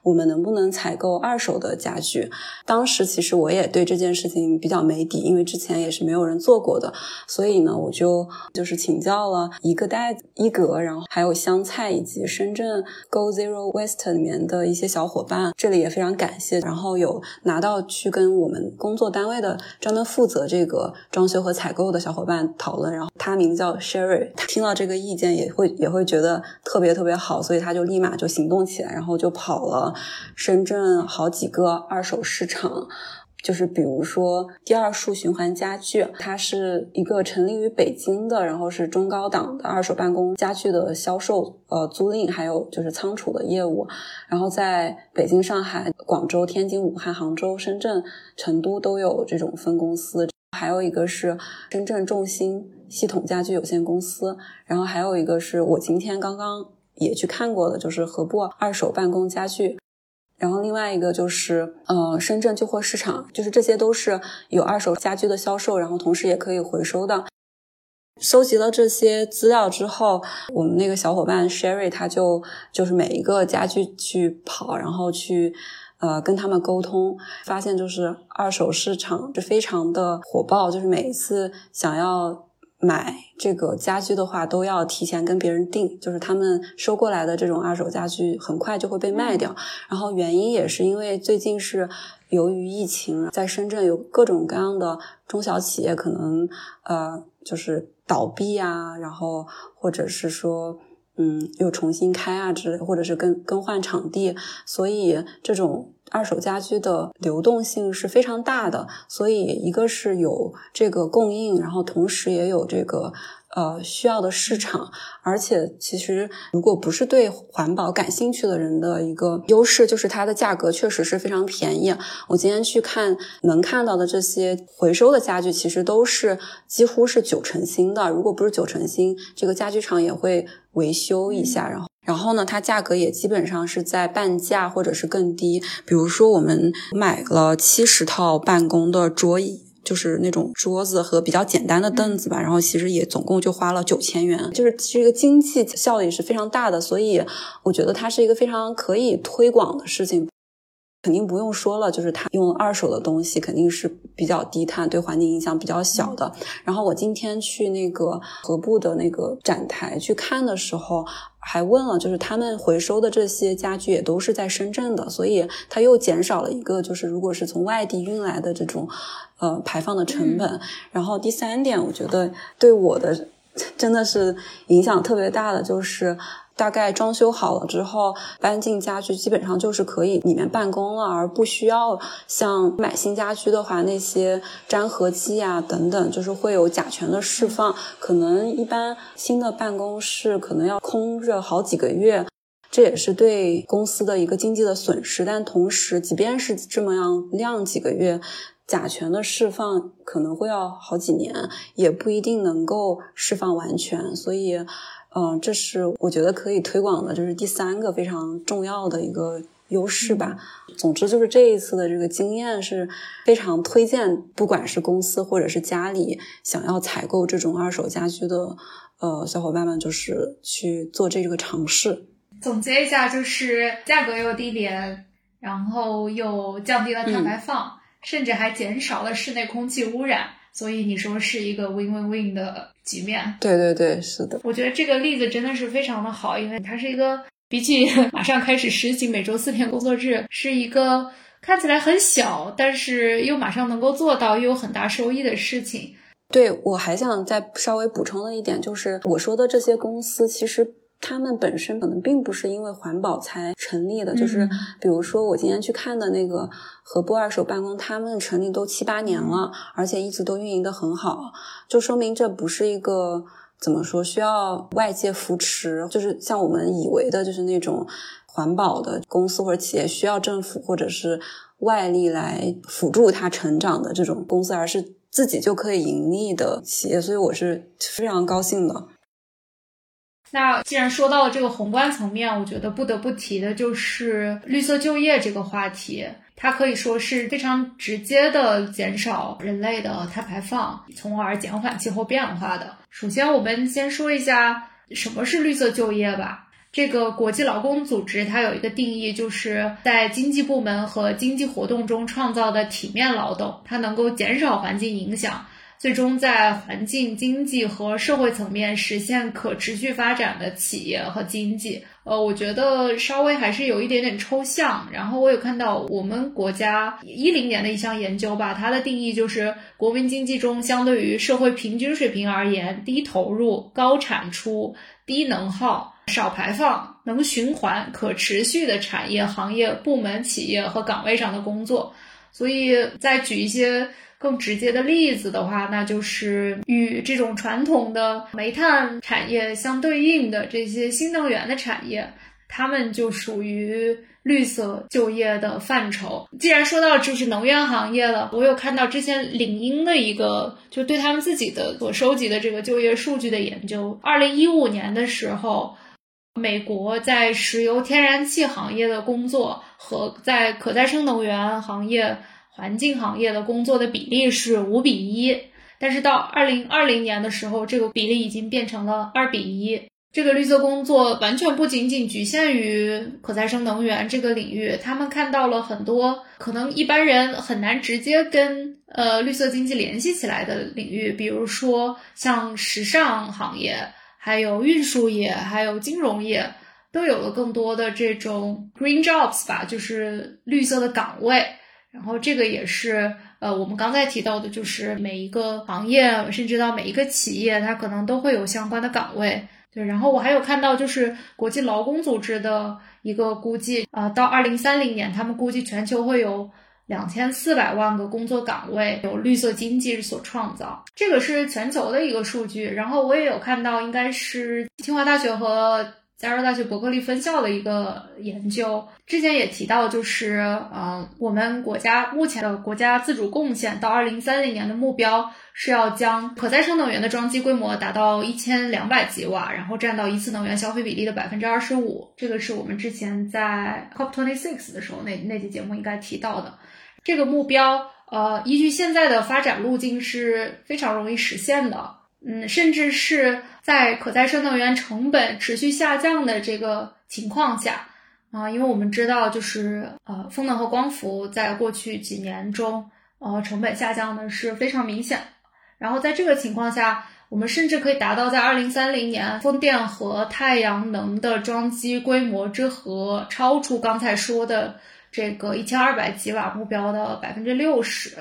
我们能不能采购二手的家具？当时其实我也对这件事情比较没底，因为之前也是没有人做过的，所以呢，我就就是请教了一个袋子一格，然后还有香菜以及深圳 Go Zero Waste 里面的一些小伙伴，这里也非常感谢。然后有拿到去跟我们工作单位的专门负责这个装修和采购的小伙伴讨论，然后他名叫 Sherry，他听到这个意见也会也会觉得特别特别好，所以他就立马就行动起来，然后就跑了深圳好几个二手市场。就是比如说第二束循环家具，它是一个成立于北京的，然后是中高档的二手办公家具的销售、呃租赁，还有就是仓储的业务。然后在北京、上海、广州、天津、武汉、杭州、深圳、成都都有这种分公司。还有一个是深圳众兴系统家具有限公司，然后还有一个是我今天刚刚也去看过的，就是合布二手办公家具。然后另外一个就是，呃，深圳旧货市场，就是这些都是有二手家具的销售，然后同时也可以回收的。收集了这些资料之后，我们那个小伙伴 Sherry 他就就是每一个家具去跑，然后去呃跟他们沟通，发现就是二手市场是非常的火爆，就是每一次想要。买这个家居的话，都要提前跟别人订，就是他们收过来的这种二手家具很快就会被卖掉。然后原因也是因为最近是由于疫情，在深圳有各种各样的中小企业可能呃就是倒闭啊，然后或者是说嗯又重新开啊之类，或者是更更换场地，所以这种。二手家居的流动性是非常大的，所以一个是有这个供应，然后同时也有这个呃需要的市场，而且其实如果不是对环保感兴趣的人的一个优势，就是它的价格确实是非常便宜。我今天去看能看到的这些回收的家具，其实都是几乎是九成新的，如果不是九成新，这个家具厂也会维修一下，然后。然后呢，它价格也基本上是在半价或者是更低。比如说，我们买了七十套办公的桌椅，就是那种桌子和比较简单的凳子吧。然后其实也总共就花了九千元，就是这个经济效益是非常大的。所以我觉得它是一个非常可以推广的事情。肯定不用说了，就是他用二手的东西肯定是比较低碳，对环境影响比较小的。然后我今天去那个河布的那个展台去看的时候，还问了，就是他们回收的这些家具也都是在深圳的，所以它又减少了一个，就是如果是从外地运来的这种呃排放的成本。然后第三点，我觉得对我的真的是影响特别大的就是。大概装修好了之后，搬进家具基本上就是可以里面办公了，而不需要像买新家居的话，那些粘合剂啊等等，就是会有甲醛的释放。可能一般新的办公室可能要空着好几个月，这也是对公司的一个经济的损失。但同时，即便是这么样晾几个月，甲醛的释放可能会要好几年，也不一定能够释放完全。所以。嗯，这是我觉得可以推广的，就是第三个非常重要的一个优势吧。总之，就是这一次的这个经验是非常推荐，不管是公司或者是家里想要采购这种二手家居的呃小伙伴们，就是去做这个尝试。总结一下，就是价格又低廉，然后又降低了碳排放，甚至还减少了室内空气污染。所以你说是一个 win win win 的局面，对对对，是的。我觉得这个例子真的是非常的好，因为它是一个比起 马上开始实行每周四天工作制，是一个看起来很小，但是又马上能够做到，又有很大收益的事情。对我还想再稍微补充的一点就是，我说的这些公司其实。他们本身可能并不是因为环保才成立的，就是比如说我今天去看的那个和布二手办公，他们成立都七八年了，而且一直都运营的很好，就说明这不是一个怎么说需要外界扶持，就是像我们以为的，就是那种环保的公司或者企业需要政府或者是外力来辅助它成长的这种公司，而是自己就可以盈利的企业，所以我是非常高兴的。那既然说到了这个宏观层面，我觉得不得不提的就是绿色就业这个话题。它可以说是非常直接的减少人类的碳排放，从而减缓气候变化的。首先，我们先说一下什么是绿色就业吧。这个国际劳工组织它有一个定义，就是在经济部门和经济活动中创造的体面劳动，它能够减少环境影响。最终在环境、经济和社会层面实现可持续发展的企业和经济，呃，我觉得稍微还是有一点点抽象。然后我有看到我们国家一零年的一项研究吧，它的定义就是国民经济中相对于社会平均水平而言，低投入、高产出、低能耗、少排放、能循环、可持续的产业、行业、部门、企业和岗位上的工作。所以再举一些。更直接的例子的话，那就是与这种传统的煤炭产业相对应的这些新能源的产业，它们就属于绿色就业的范畴。既然说到就是能源行业了，我有看到之前领英的一个就对他们自己的所收集的这个就业数据的研究。二零一五年的时候，美国在石油天然气行业的工作和在可再生能源行业。环境行业的工作的比例是五比一，但是到二零二零年的时候，这个比例已经变成了二比一。这个绿色工作完全不仅仅局限于可再生能源这个领域，他们看到了很多可能一般人很难直接跟呃绿色经济联系起来的领域，比如说像时尚行业、还有运输业、还有金融业，都有了更多的这种 green jobs 吧，就是绿色的岗位。然后这个也是，呃，我们刚才提到的，就是每一个行业，甚至到每一个企业，它可能都会有相关的岗位。对，然后我还有看到，就是国际劳工组织的一个估计，啊，到二零三零年，他们估计全球会有两千四百万个工作岗位由绿色经济所创造。这个是全球的一个数据。然后我也有看到，应该是清华大学和。加州大学伯克利分校的一个研究，之前也提到，就是，嗯，我们国家目前的国家自主贡献到二零三零年的目标是要将可再生能源的装机规模达到一千两百吉瓦，然后占到一次能源消费比例的百分之二十五。这个是我们之前在 COP twenty six 的时候那那期节目应该提到的。这个目标，呃，依据现在的发展路径是非常容易实现的。嗯，甚至是在可再生能源成本持续下降的这个情况下，啊，因为我们知道，就是呃，风能和光伏在过去几年中，呃，成本下降的是非常明显。然后在这个情况下，我们甚至可以达到在二零三零年，风电和太阳能的装机规模之和超出刚才说的这个一千二百吉瓦目标的百分之六十。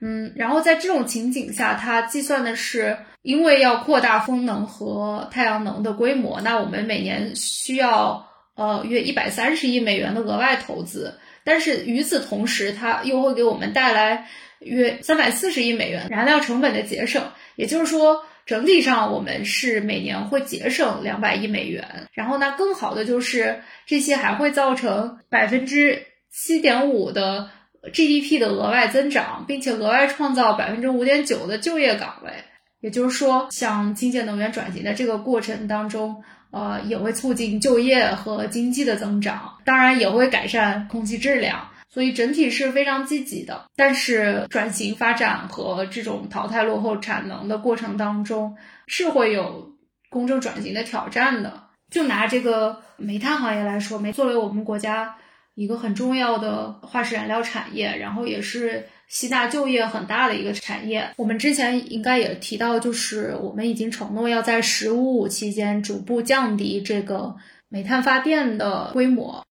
嗯，然后在这种情景下，它计算的是，因为要扩大风能和太阳能的规模，那我们每年需要呃约一百三十亿美元的额外投资，但是与此同时，它又会给我们带来约三百四十亿美元燃料成本的节省，也就是说，整体上我们是每年会节省两百亿美元。然后呢，更好的就是这些还会造成百分之七点五的。GDP 的额外增长，并且额外创造百分之五点九的就业岗位，也就是说，像清洁能源转型的这个过程当中，呃，也会促进就业和经济的增长，当然也会改善空气质量，所以整体是非常积极的。但是，转型发展和这种淘汰落后产能的过程当中，是会有公正转型的挑战的。就拿这个煤炭行业来说，煤作为我们国家。一个很重要的化石燃料产业，然后也是吸纳就业很大的一个产业。我们之前应该也提到，就是我们已经承诺要在“十五五”期间逐步降低这个煤炭发电的规模。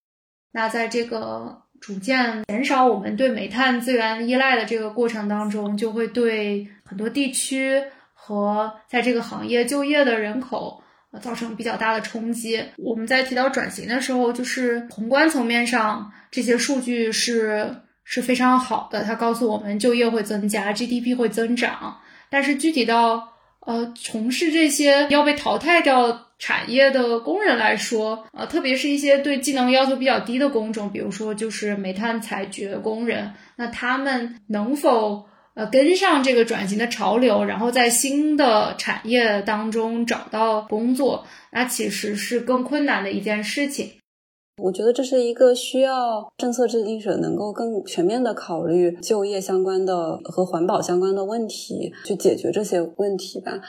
那在这个逐渐减少我们对煤炭资源依赖的这个过程当中，就会对很多地区和在这个行业就业的人口。造成比较大的冲击。我们在提到转型的时候，就是宏观层面上这些数据是是非常好的，它告诉我们就业会增加，GDP 会增长。但是具体到呃从事这些要被淘汰掉产业的工人来说，呃特别是一些对技能要求比较低的工种，比如说就是煤炭采掘工人，那他们能否？呃，跟上这个转型的潮流，然后在新的产业当中找到工作，那其实是更困难的一件事情。我觉得这是一个需要政策制定者能够更全面的考虑就业相关的和环保相关的问题，去解决这些问题吧。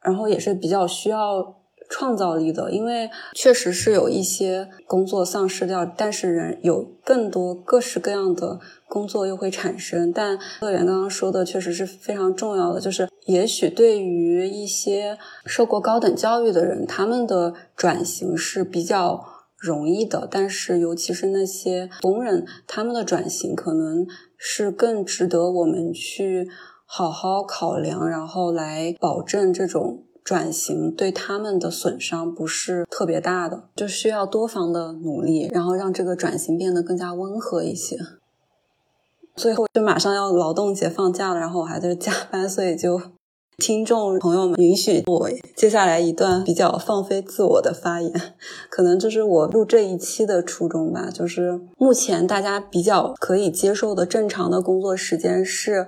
然后也是比较需要创造力的，因为确实是有一些工作丧失掉，但是人有更多各式各样的工作又会产生。但乐园刚刚说的确实是非常重要的，就是也许对于一些受过高等教育的人，他们的转型是比较容易的，但是尤其是那些工人，他们的转型可能是更值得我们去好好考量，然后来保证这种。转型对他们的损伤不是特别大的，就需要多方的努力，然后让这个转型变得更加温和一些。最后就马上要劳动节放假了，然后我还在加 班，所以就听众朋友们允许我接下来一段比较放飞自我的发言，可能就是我录这一期的初衷吧。就是目前大家比较可以接受的正常的工作时间是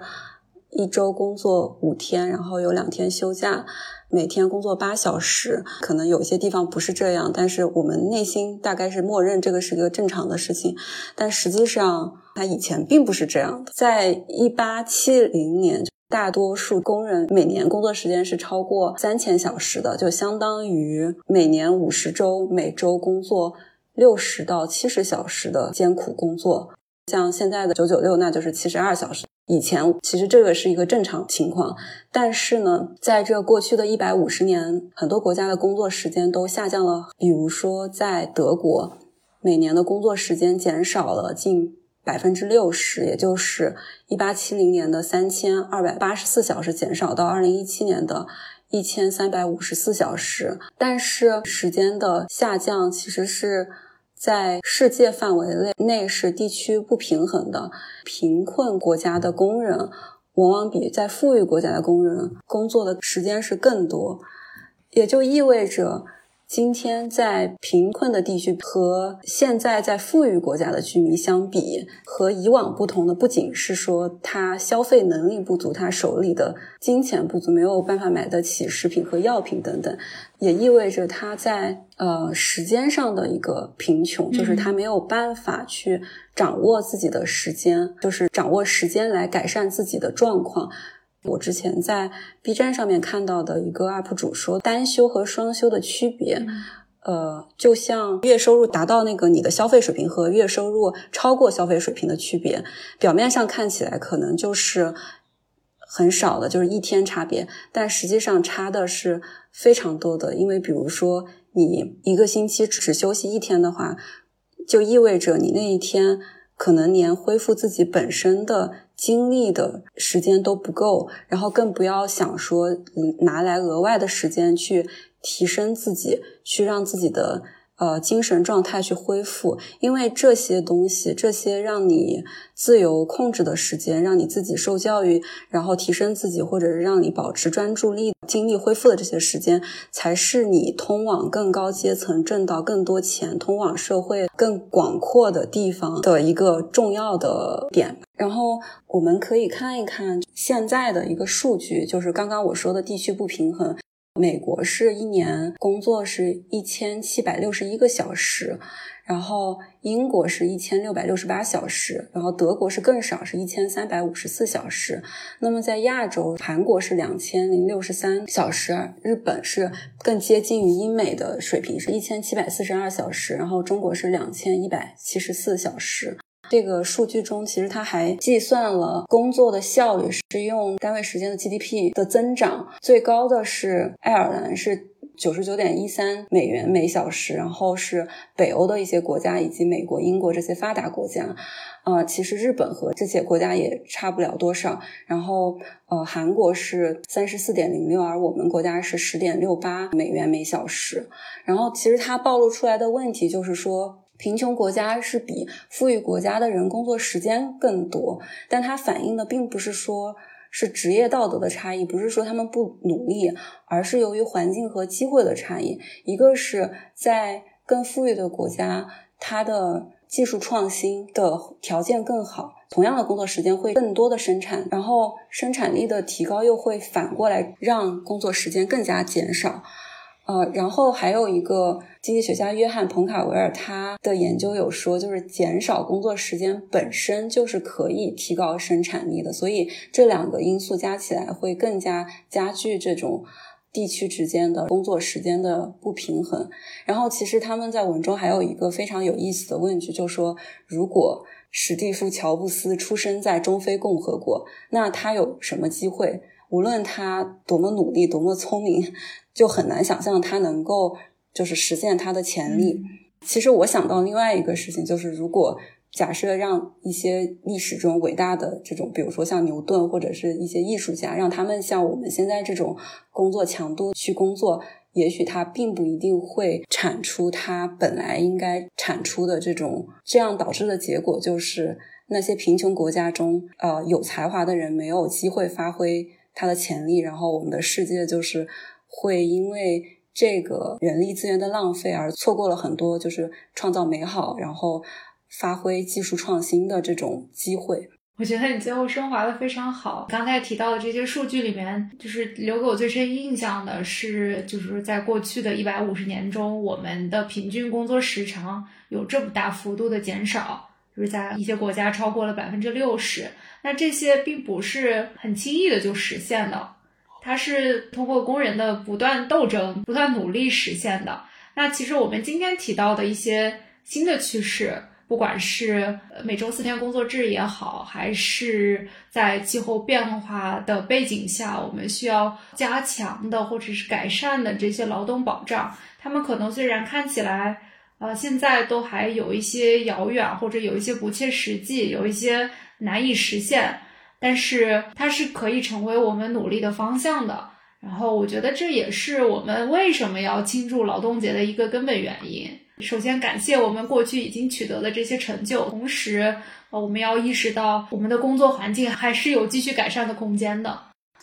一周工作五天，然后有两天休假。每天工作八小时，可能有些地方不是这样，但是我们内心大概是默认这个是一个正常的事情。但实际上，它以前并不是这样的。在一八七零年，大多数工人每年工作时间是超过三千小时的，就相当于每年五十周，每周工作六十到七十小时的艰苦工作。像现在的九九六，那就是七十二小时。以前其实这个是一个正常情况，但是呢，在这过去的一百五十年，很多国家的工作时间都下降了。比如说，在德国，每年的工作时间减少了近百分之六十，也就是一八七零年的三千二百八十四小时减少到二零一七年的一千三百五十四小时。但是时间的下降其实是。在世界范围内内是地区不平衡的，贫困国家的工人往往比在富裕国家的工人工作的时间是更多，也就意味着。今天在贫困的地区和现在在富裕国家的居民相比，和以往不同的不仅是说他消费能力不足，他手里的金钱不足，没有办法买得起食品和药品等等，也意味着他在呃时间上的一个贫穷，就是他没有办法去掌握自己的时间，就是掌握时间来改善自己的状况。我之前在 B 站上面看到的一个 UP 主说，单休和双休的区别，呃，就像月收入达到那个你的消费水平和月收入超过消费水平的区别，表面上看起来可能就是很少的，就是一天差别，但实际上差的是非常多的。因为比如说你一个星期只休息一天的话，就意味着你那一天可能连恢复自己本身的。精力的时间都不够，然后更不要想说拿来额外的时间去提升自己，去让自己的。呃，精神状态去恢复，因为这些东西，这些让你自由控制的时间，让你自己受教育，然后提升自己，或者是让你保持专注力、精力恢复的这些时间，才是你通往更高阶层、挣到更多钱、通往社会更广阔的地方的一个重要的点。然后我们可以看一看现在的一个数据，就是刚刚我说的地区不平衡。美国是一年工作是一千七百六十一个小时，然后英国是一千六百六十八小时，然后德国是更少，是一千三百五十四小时。那么在亚洲，韩国是两千零六十三小时，日本是更接近于英美的水平，是一千七百四十二小时，然后中国是两千一百七十四小时。这个数据中，其实它还计算了工作的效率，是用单位时间的 GDP 的增长，最高的是爱尔兰，是九十九点一三美元每小时，然后是北欧的一些国家以及美国、英国这些发达国家，呃，其实日本和这些国家也差不了多少，然后呃，韩国是三十四点零六，而我们国家是十点六八美元每小时，然后其实它暴露出来的问题就是说。贫穷国家是比富裕国家的人工作时间更多，但它反映的并不是说是职业道德的差异，不是说他们不努力，而是由于环境和机会的差异。一个是在更富裕的国家，它的技术创新的条件更好，同样的工作时间会更多的生产，然后生产力的提高又会反过来让工作时间更加减少。呃，然后还有一个经济学家约翰·彭卡维尔，他的研究有说，就是减少工作时间本身就是可以提高生产力的，所以这两个因素加起来会更加加剧这种地区之间的工作时间的不平衡。然后，其实他们在文中还有一个非常有意思的问句，就说如果史蒂夫·乔布斯出生在中非共和国，那他有什么机会？无论他多么努力、多么聪明，就很难想象他能够就是实现他的潜力。其实我想到另外一个事情，就是如果假设让一些历史中伟大的这种，比如说像牛顿或者是一些艺术家，让他们像我们现在这种工作强度去工作，也许他并不一定会产出他本来应该产出的这种，这样导致的结果就是那些贫穷国家中，呃，有才华的人没有机会发挥他的潜力，然后我们的世界就是会因为。这个人力资源的浪费，而错过了很多就是创造美好，然后发挥技术创新的这种机会。我觉得你最后升华的非常好。刚才提到的这些数据里面，就是留给我最深印象的是，就是在过去的一百五十年中，我们的平均工作时长有这么大幅度的减少，就是在一些国家超过了百分之六十。那这些并不是很轻易的就实现的。它是通过工人的不断斗争、不断努力实现的。那其实我们今天提到的一些新的趋势，不管是每周四天工作制也好，还是在气候变化的背景下，我们需要加强的或者是改善的这些劳动保障，他们可能虽然看起来，呃，现在都还有一些遥远，或者有一些不切实际，有一些难以实现。但是它是可以成为我们努力的方向的，然后我觉得这也是我们为什么要庆祝劳动节的一个根本原因。首先感谢我们过去已经取得的这些成就，同时，呃，我们要意识到我们的工作环境还是有继续改善的空间的。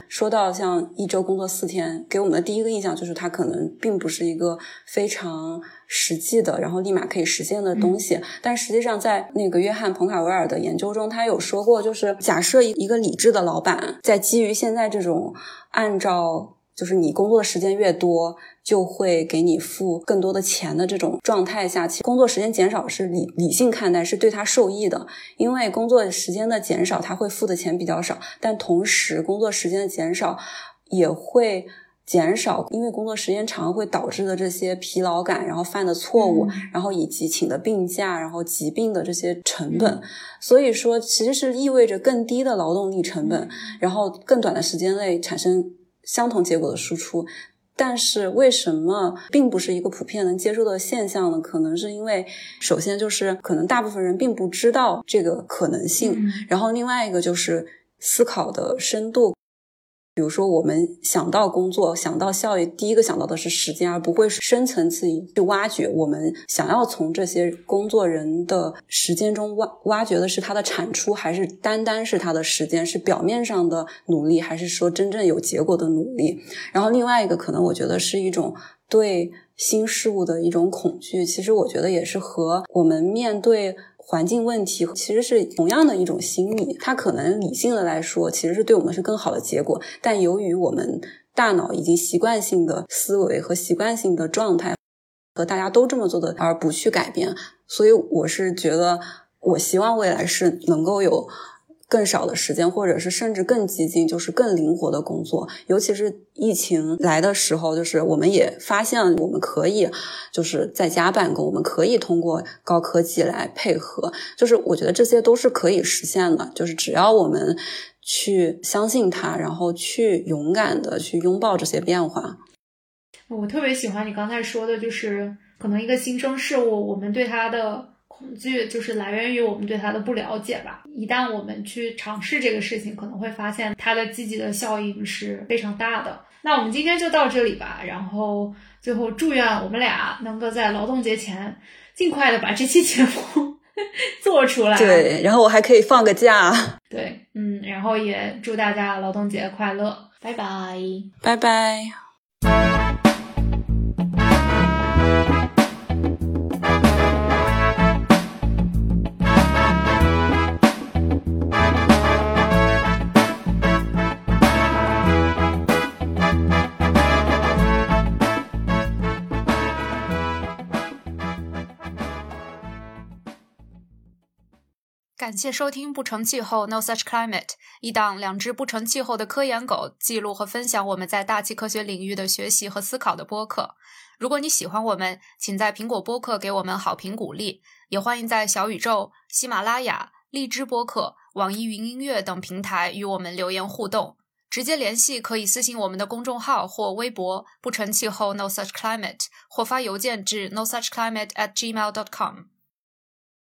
说到像一周工作四天，给我们的第一个印象就是它可能并不是一个非常实际的，然后立马可以实现的东西。但实际上，在那个约翰·彭卡维尔的研究中，他有说过，就是假设一一个理智的老板在基于现在这种按照。就是你工作的时间越多，就会给你付更多的钱的这种状态下，其实工作时间减少是理理性看待，是对他受益的。因为工作时间的减少，他会付的钱比较少，但同时工作时间的减少也会减少，因为工作时间长会导致的这些疲劳感，然后犯的错误，然后以及请的病假，然后疾病的这些成本。所以说，其实是意味着更低的劳动力成本，然后更短的时间内产生。相同结果的输出，但是为什么并不是一个普遍能接受的现象呢？可能是因为，首先就是可能大部分人并不知道这个可能性，然后另外一个就是思考的深度。比如说，我们想到工作、想到效益，第一个想到的是时间，而不会深层次去挖掘。我们想要从这些工作人的时间中挖挖掘的是他的产出，还是单单是他的时间？是表面上的努力，还是说真正有结果的努力？然后另外一个可能，我觉得是一种对新事物的一种恐惧。其实我觉得也是和我们面对。环境问题其实是同样的一种心理，它可能理性的来说，其实是对我们是更好的结果。但由于我们大脑已经习惯性的思维和习惯性的状态，和大家都这么做的而不去改变，所以我是觉得，我希望未来是能够有。更少的时间，或者是甚至更激进，就是更灵活的工作。尤其是疫情来的时候，就是我们也发现我们可以就是在家办公，我们可以通过高科技来配合。就是我觉得这些都是可以实现的，就是只要我们去相信它，然后去勇敢的去拥抱这些变化。我特别喜欢你刚才说的，就是可能一个新生事物，我们对它的。恐惧就是来源于我们对它的不了解吧。一旦我们去尝试这个事情，可能会发现它的积极的效应是非常大的。那我们今天就到这里吧。然后最后祝愿我们俩能够在劳动节前尽快的把这期节目 做出来。对，然后我还可以放个假。对，嗯，然后也祝大家劳动节快乐，拜拜，拜拜。感谢收听《不成气候 No Such Climate》，一档两只不成气候的科研狗记录和分享我们在大气科学领域的学习和思考的播客。如果你喜欢我们，请在苹果播客给我们好评鼓励，也欢迎在小宇宙、喜马拉雅、荔枝播客、网易云音乐等平台与我们留言互动。直接联系可以私信我们的公众号或微博“不成气候 No Such Climate”，或发邮件至 No Such Climate at gmail dot com。